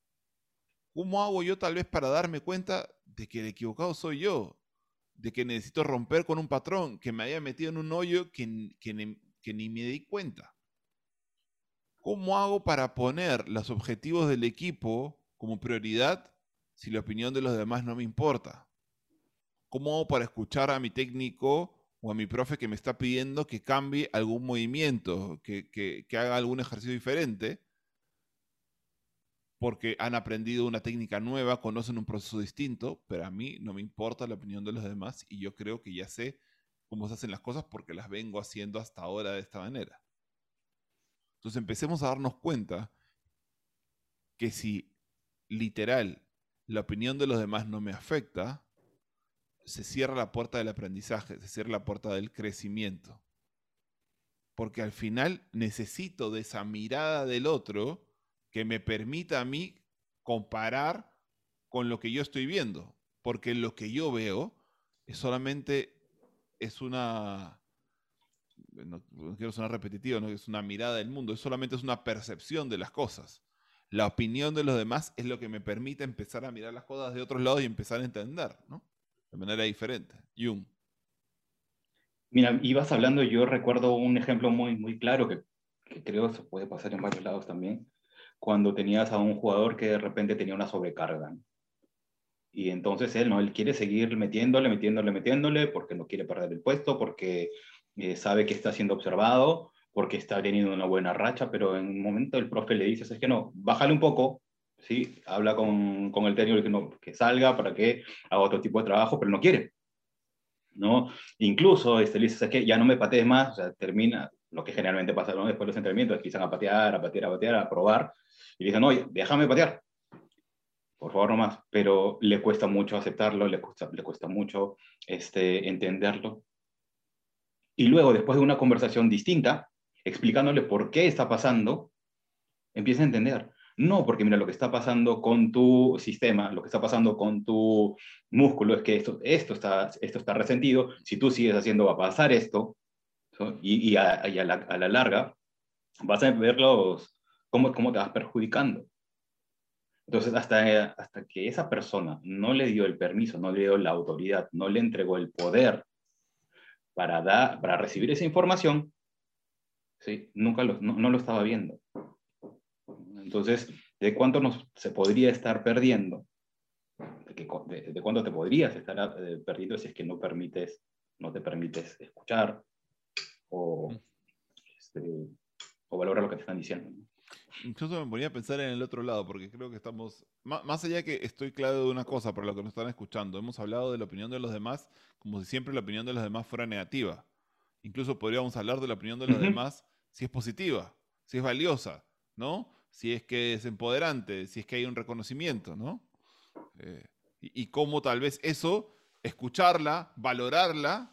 ¿Cómo hago yo tal vez para darme cuenta de que el equivocado soy yo? De que necesito romper con un patrón, que me haya metido en un hoyo que, que, ni, me di cuenta. ¿Cómo hago para poner los objetivos del equipo como prioridad si la opinión de los demás no me importa? ¿Cómo hago para escuchar a mi técnico o a mi profe que me está pidiendo que cambie algún movimiento, que, haga algún ejercicio diferente, porque han aprendido una técnica nueva, conocen un proceso distinto, pero a mí no me importa la opinión de los demás y yo creo que ya sé cómo se hacen las cosas porque las vengo haciendo hasta ahora de esta manera. Entonces empecemos a darnos cuenta que si literal la opinión de los demás no me afecta, se cierra la puerta del aprendizaje, se cierra la puerta del crecimiento. Porque al final necesito de esa mirada del otro que me permita a mí comparar con lo que yo estoy viendo. Porque lo que yo veo es solamente es una no, quiero sonar repetitivo, no es una mirada del mundo, es solamente es una percepción de las cosas. La opinión de los demás es lo que me permite empezar a mirar las cosas de otros lados y empezar a entender, ¿no? De manera diferente. Jung. Mira, ibas hablando, yo recuerdo un ejemplo muy, muy claro que, creo se puede pasar en varios lados también, cuando tenías a un jugador que de repente tenía una sobrecarga. Y entonces él, ¿no? Él quiere seguir metiéndole, metiéndole, metiéndole, porque no quiere perder el puesto, porque eh, sabe que está siendo observado, porque está teniendo una buena racha, pero en un momento el profe le dice, es que no, bájale un poco, ¿sí? Habla con, con el técnico que, no, que salga para que haga otro tipo de trabajo, pero no quiere. ¿no? Incluso este, le dice, que ya no me patees más, o sea, termina lo que generalmente pasa ¿no? después de los entrenamientos, empiezan a patear, a patear, a patear, a probar, y dicen, oye, déjame patear, por favor, no más, pero le cuesta mucho aceptarlo, le cuesta, le cuesta mucho este, entenderlo. Y luego, después de una conversación distinta, explicándole por qué está pasando, empieza a entender. No, porque mira, lo que está pasando con tu sistema, lo que está pasando con tu músculo es que esto, esto, está, esto está resentido. Si tú sigues haciendo, va a pasar esto. Y, a, la, larga vas a ver cómo, cómo te vas perjudicando. Entonces, hasta, hasta que esa persona no le dio el permiso, no le dio la autoridad, no le entregó el poder para, dar, para recibir esa información, ¿sí? nunca lo, no, lo estaba viendo. Entonces, ¿de cuánto nos, se podría estar perdiendo? ¿De, de, cuánto te podrías estar eh, perdiendo si es que no, permites, no te permites escuchar o, este, o valorar lo que te están diciendo? Incluso me ponía a pensar en el otro lado, porque creo que estamos, más, allá que estoy claro de una cosa para lo que nos están escuchando, hemos hablado de la opinión de los demás como si siempre la opinión de los demás fuera negativa. Incluso podríamos hablar de la opinión de los demás si es positiva, si es valiosa, ¿no? Si es que es empoderante, si es que hay un reconocimiento, ¿no? Eh, y, cómo tal vez eso, escucharla, valorarla,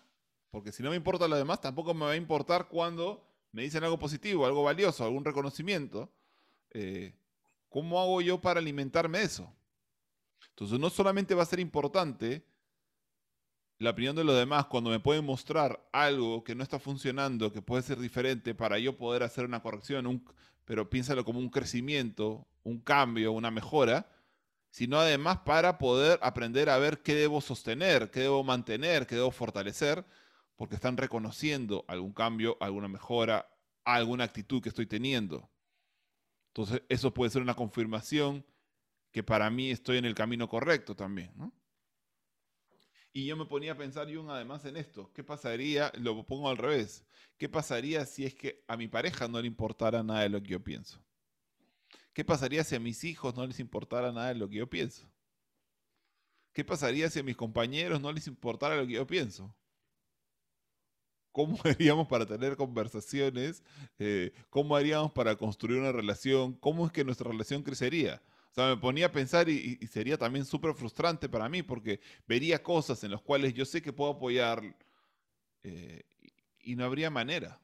porque si no me importa lo demás, tampoco me va a importar cuando me dicen algo positivo, algo valioso, algún reconocimiento, eh, ¿cómo hago yo para alimentarme de eso? Entonces no solamente va a ser importante la opinión de los demás cuando me pueden mostrar algo que no está funcionando, que puede ser diferente para yo poder hacer una corrección, pero piénsalo como un crecimiento, un cambio, una mejora, sino además para poder aprender a ver qué debo sostener, qué debo mantener, qué debo fortalecer, porque están reconociendo algún cambio, alguna mejora, alguna actitud que estoy teniendo. Entonces, eso puede ser una confirmación que para mí estoy en el camino correcto también, Y yo me ponía a pensar, Jung, además en esto, ¿qué pasaría, lo pongo al revés, qué pasaría si es que a mi pareja no le importara nada de lo que yo pienso? ¿Qué pasaría si a mis hijos no les importara nada de lo que yo pienso? ¿Qué pasaría si a mis compañeros no les importara lo que yo pienso? ¿Cómo haríamos para tener conversaciones? Eh, ¿Cómo haríamos para construir una relación? ¿Cómo es que nuestra relación crecería? O sea, me ponía a pensar y, sería también súper frustrante para mí porque vería cosas en las cuales yo sé que puedo apoyar eh, y no habría manera.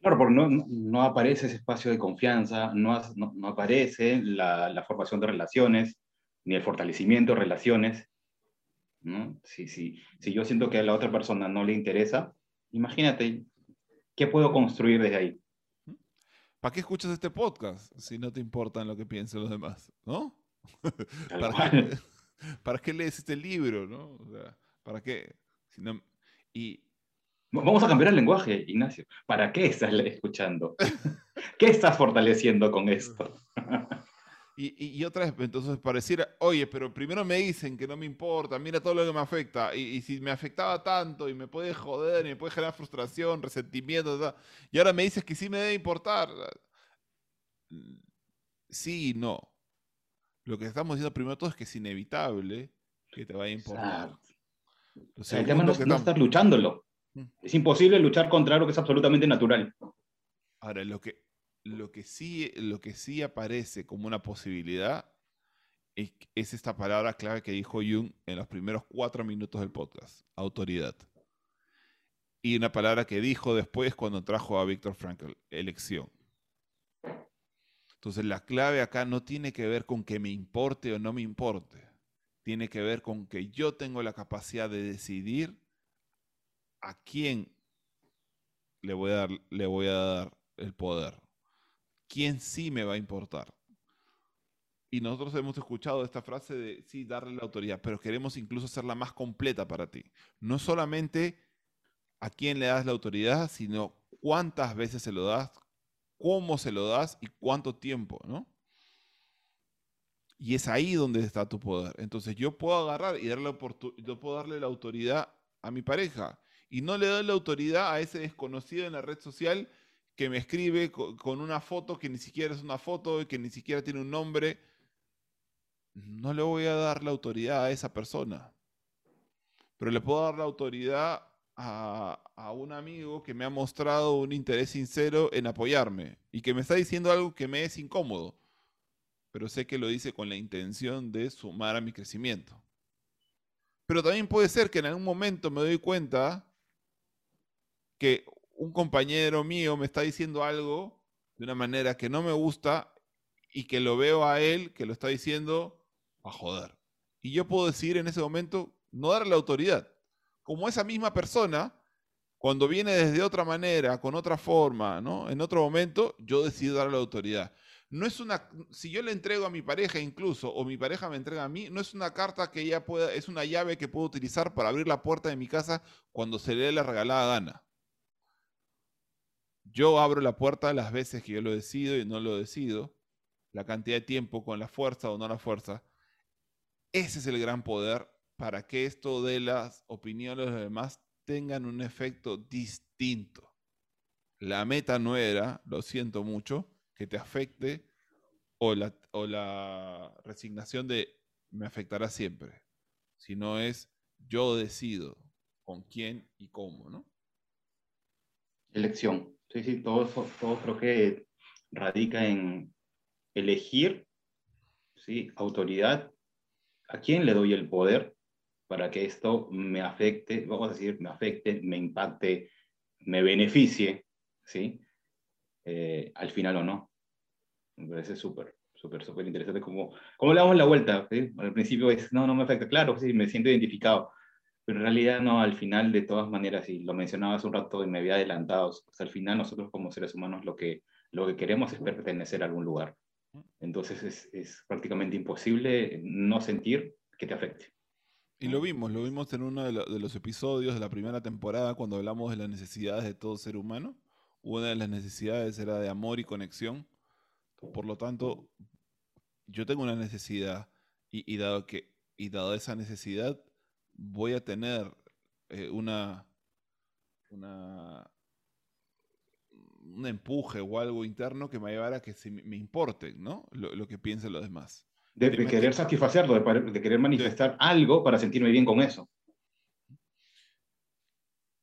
Claro, porque no, no, aparece ese espacio de confianza, no, no, aparece la, la, formación de relaciones, ni el fortalecimiento de relaciones. ¿no? Si, si, si yo siento que a la otra persona no le interesa, imagínate, ¿qué puedo construir desde ahí? ¿Para qué escuchas este podcast si no te importan lo que piensen los demás? ¿No? ¿Para, qué, lees este libro? ¿no? ¿Para qué? y... Vamos a cambiar el lenguaje, Ignacio. ¿Para qué estás escuchando? ¿Qué estás fortaleciendo con esto? Y, otra vez, entonces pareciera, oye, pero primero me dicen que no me importa, mira todo lo que me afecta, y, si me afectaba tanto y me puede joder y me puede generar frustración, resentimiento, y ahora me dices que sí me debe importar. Sí y no. Lo que estamos diciendo primero todo es que es inevitable que te vaya a importar. El tema no es no estar luchándolo. Mm. Es imposible luchar contra algo que es absolutamente natural. Ahora, lo que, lo que sí, lo que sí aparece como una posibilidad es, es, esta palabra clave que dijo Jung en los primeros cuatro minutos del podcast, autoridad. Y una palabra que dijo después cuando trajo a Víctor Frankl, elección. Entonces la clave acá no tiene que ver con que me importe o no me importe. Tiene que ver con que yo tengo la capacidad de decidir a quién le voy a dar, le voy a dar el poder quién sí me va a importar. Y nosotros hemos escuchado esta frase de sí, darle la autoridad, pero queremos incluso hacerla más completa para ti. No solamente a quién le das la autoridad, sino cuántas veces se lo das, cómo se lo das y cuánto tiempo, ¿no? Y es ahí donde está tu poder. Entonces yo puedo agarrar y darle, yo puedo darle la autoridad a mi pareja y no le doy la autoridad a ese desconocido en la red social que me escribe con, una foto que ni siquiera es una foto y que ni siquiera tiene un nombre, no le voy a dar la autoridad a esa persona. Pero le puedo dar la autoridad a, a, un amigo que me ha mostrado un interés sincero en apoyarme y que me está diciendo algo que me es incómodo, pero sé que lo dice con la intención de sumar a mi crecimiento. Pero también puede ser que en algún momento me doy cuenta que un compañero mío me está diciendo algo de una manera que no me gusta y que lo veo a él que lo está diciendo a joder. Y yo puedo decir en ese momento no darle autoridad. Como esa misma persona, cuando viene desde otra manera, con otra forma, ¿no? En otro momento, yo decido darle autoridad. no es una, si yo le entrego a mi pareja incluso, o mi pareja me entrega a mí, no es una carta que ella pueda, es una llave que puedo utilizar para abrir la puerta de mi casa cuando se le dé la regalada gana. Yo abro la puerta las veces que yo lo decido y no lo decido, la cantidad de tiempo con la fuerza o no la fuerza. Ese es el gran poder para que esto de las opiniones de los demás tengan un efecto distinto. La meta no era, lo siento mucho, que te afecte o la, o la resignación de me afectará siempre, sino es yo decido con quién y cómo, ¿no? Elección. Sí, sí, todo, todo creo que radica en elegir, ¿sí? Autoridad, a quién le doy el poder para que esto me afecte, vamos a decir, me afecte, me impacte, me beneficie, ¿sí? Eh, al final o no. Me parece súper, súper, súper interesante cómo, cómo le damos la vuelta. Al principio es, no, no me afecta, claro, sí, me siento identificado, pero en realidad no, al final de todas maneras, y lo mencionaba hace un rato y me había adelantado, pues al final nosotros como seres humanos lo que, lo que queremos es pertenecer a algún lugar. Entonces es, es prácticamente imposible no sentir que te afecte. Y lo vimos, lo vimos en uno de, los episodios de la primera temporada cuando hablamos de las necesidades de todo ser humano. Una de las necesidades era de amor y conexión. Por lo tanto, yo tengo una necesidad y, dado, que, y dado esa necesidad, voy a tener eh, una, una, un empuje o algo interno que me va a llevar a que se me importe ¿no? lo, lo que piensen los demás. De, querer satisfacerlo, de, querer manifestar algo para sentirme bien con eso.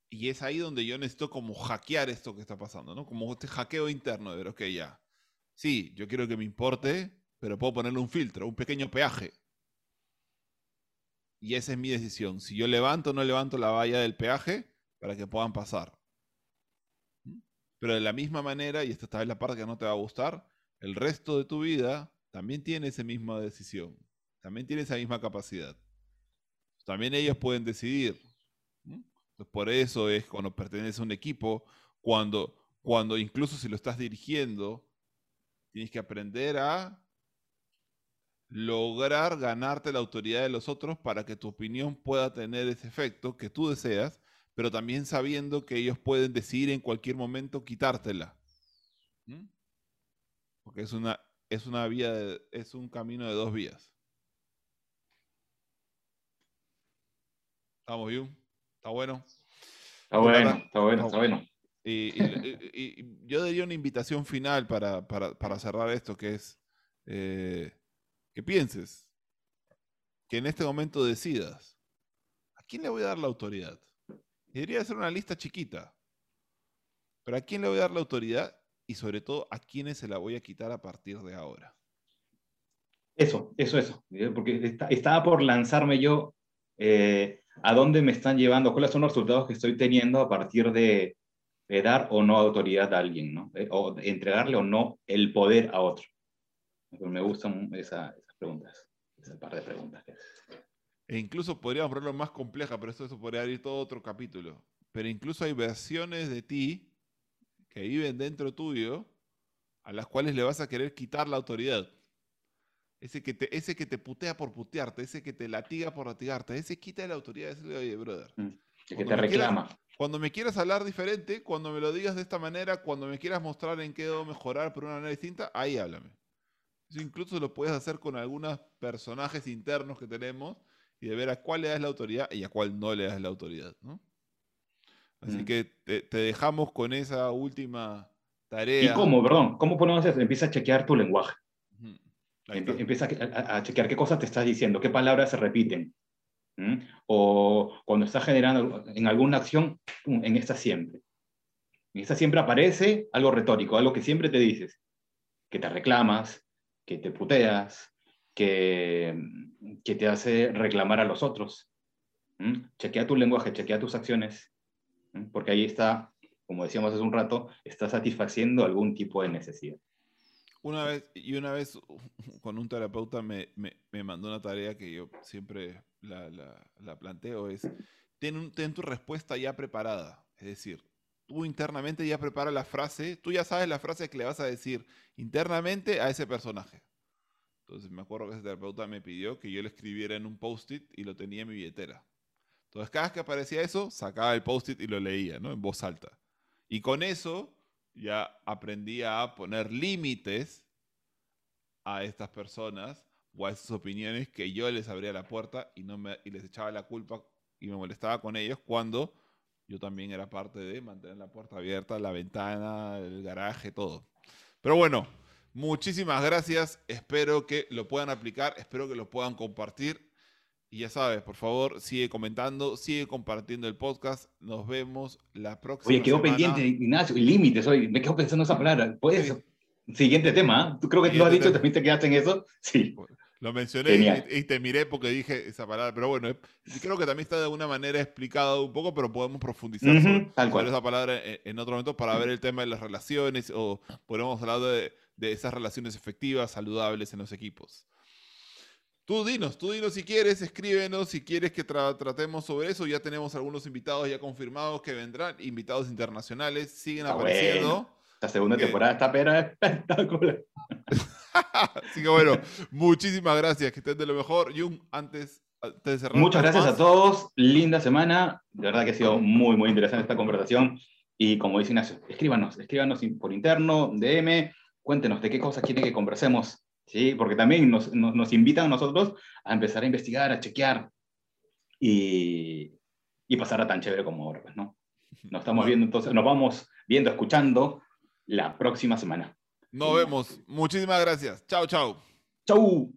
Y es ahí donde yo necesito como hackear esto que está pasando, ¿no? Como este hackeo interno de ver, ok, ya. Sí, yo quiero que me importe, pero puedo ponerle un filtro, un pequeño peaje. Y esa es mi decisión. Si yo levanto o no levanto la valla del peaje para que puedan pasar. ¿Mm? Pero de la misma manera, y esta tal vez la parte que no te va a gustar, el resto de tu vida también tiene esa misma decisión, también tiene esa misma capacidad. También ellos pueden decidir. por eso es cuando perteneces a un equipo, cuando, cuando incluso si lo estás dirigiendo, tienes que aprender a lograr ganarte la autoridad de los otros para que tu opinión pueda tener ese efecto que tú deseas, pero también sabiendo que ellos pueden decidir en cualquier momento quitártela. Porque es una es una vía, es un camino de dos vías. ¿Estamos bien? ¿Está bueno? Está bueno, está bueno, está bueno. Y, yo daría una invitación final para, cerrar esto, que es eh, que pienses, que en este momento decidas, ¿a quién le voy a dar la autoridad? Y debería ser una lista chiquita, pero ¿a quién le voy a dar la autoridad y sobre todo a quiénes se la voy a quitar a partir de ahora. Eso, eso, eso. Porque estaba por lanzarme yo eh, a dónde me están llevando, cuáles son los resultados que estoy teniendo a partir de, dar o no autoridad a alguien, ¿no? Eh, o entregarle o no el poder a otro. me gustan esas preguntas, par de preguntas. E incluso podríamos ponerlo más compleja, pero esto, eso podría abrir todo otro capítulo. Pero incluso hay versiones de ti que viven dentro tuyo, a las cuales le vas a querer quitar la autoridad. Ese que te, ese que te putea por putearte, ese que te latiga por latigarte, ese quita la autoridad de decirle, oye, brother. Mm, que te reclama. cuando me quieras hablar diferente, cuando me lo digas de esta manera, cuando me quieras mostrar en qué debo mejorar por una manera distinta, ahí háblame. Eso incluso lo puedes hacer con algunos personajes internos que tenemos y de ver a cuál le das la autoridad y a cuál no le das la autoridad, ¿no? Así mm. que te, dejamos con esa última tarea. ¿Y cómo, perdón? ¿Cómo ponemos eso? Empieza a chequear tu lenguaje. empieza a, chequear qué cosas te estás diciendo, qué palabras se repiten. O cuando estás generando en alguna acción, en esta siempre. En esta siempre aparece algo retórico, algo que siempre te dices, que te reclamas, que te puteas, que, que te hace reclamar a los otros. Chequea tu lenguaje, chequea tus acciones porque ahí está, como decíamos hace un rato, está satisfaciendo algún tipo de necesidad. Una vez, y una vez con un terapeuta me, me, mandó una tarea que yo siempre la, la, planteo, es ten, ten, tu respuesta ya preparada. Es decir, tú internamente ya preparas la frase, tú ya sabes la frase que le vas a decir internamente a ese personaje. Entonces me acuerdo que ese terapeuta me pidió que yo le escribiera en un post-it y lo tenía en mi billetera. Entonces cada vez que aparecía eso, sacaba el post-it y lo leía, ¿no? En voz alta. Y con eso ya aprendí a poner límites a estas personas o a esas opiniones que yo les abría la puerta y, no me, y les echaba la culpa y me molestaba con ellos cuando yo también era parte de mantener la puerta abierta, la ventana, el garaje, todo. Pero bueno, muchísimas gracias. Espero que lo puedan aplicar, espero que lo puedan compartir. Y ya sabes, por favor, sigue comentando, sigue compartiendo el podcast. Nos vemos la próxima. Oye, quedó pendiente, Ignacio, límites. Hoy me quedo pensando esa palabra. ¿Puedes? Siguiente tema. ¿ah? ¿Tú creo que tú lo has dicho? ¿También te quedaste en eso? Sí. Lo mencioné y, te miré porque dije esa palabra, pero bueno, creo que también está de alguna manera explicado un poco, pero podemos profundizar sobre, esa palabra en, otro momento para ver el tema de las relaciones o podemos hablar de, de esas relaciones efectivas, saludables en los equipos. Tú dinos, tú dinos si quieres, escríbenos si quieres que tratemos sobre eso. Ya tenemos algunos invitados ya confirmados que vendrán, invitados internacionales, siguen apareciendo. La segunda temporada está pera espectacular. Así que bueno, muchísimas gracias, que estén de lo mejor. Jung, antes, de cerrar. Muchas gracias a todos, linda semana. De verdad que ha sido muy, muy interesante esta conversación. Y como dice Ignacio, escríbanos, escríbanos por interno, DM, cuéntenos de qué cosas quieren que conversemos. ¿sí? Porque también nos, nos, invitan a nosotros a empezar a investigar, a chequear y, y pasar a tan chévere como ahora, pues, ¿no? Nos estamos viendo entonces, nos vamos viendo, escuchando la próxima semana. Nos vemos. Muchísimas gracias. Chao, chao. Chau.